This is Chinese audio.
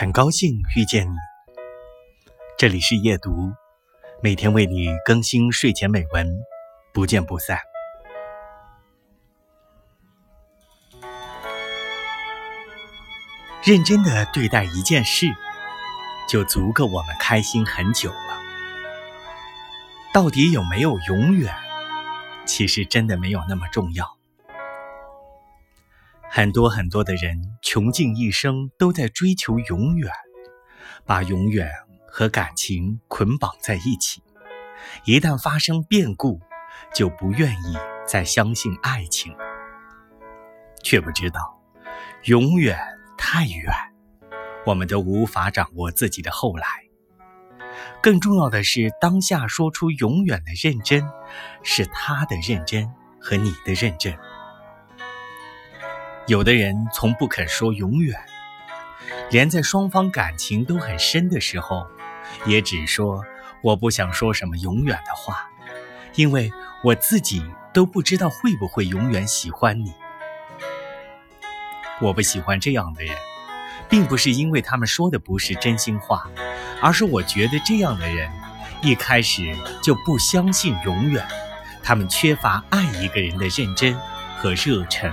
很高兴遇见你，这里是夜读，每天为你更新睡前美文，不见不散。认真的对待一件事，就足够我们开心很久了。到底有没有永远？其实真的没有那么重要。很多很多的人穷尽一生都在追求永远，把永远和感情捆绑在一起。一旦发生变故，就不愿意再相信爱情，却不知道永远太远，我们都无法掌握自己的后来。更重要的是，当下说出永远的认真，是他的认真和你的认真。有的人从不肯说永远，连在双方感情都很深的时候，也只说我不想说什么永远的话，因为我自己都不知道会不会永远喜欢你。我不喜欢这样的人，并不是因为他们说的不是真心话，而是我觉得这样的人一开始就不相信永远，他们缺乏爱一个人的认真和热忱。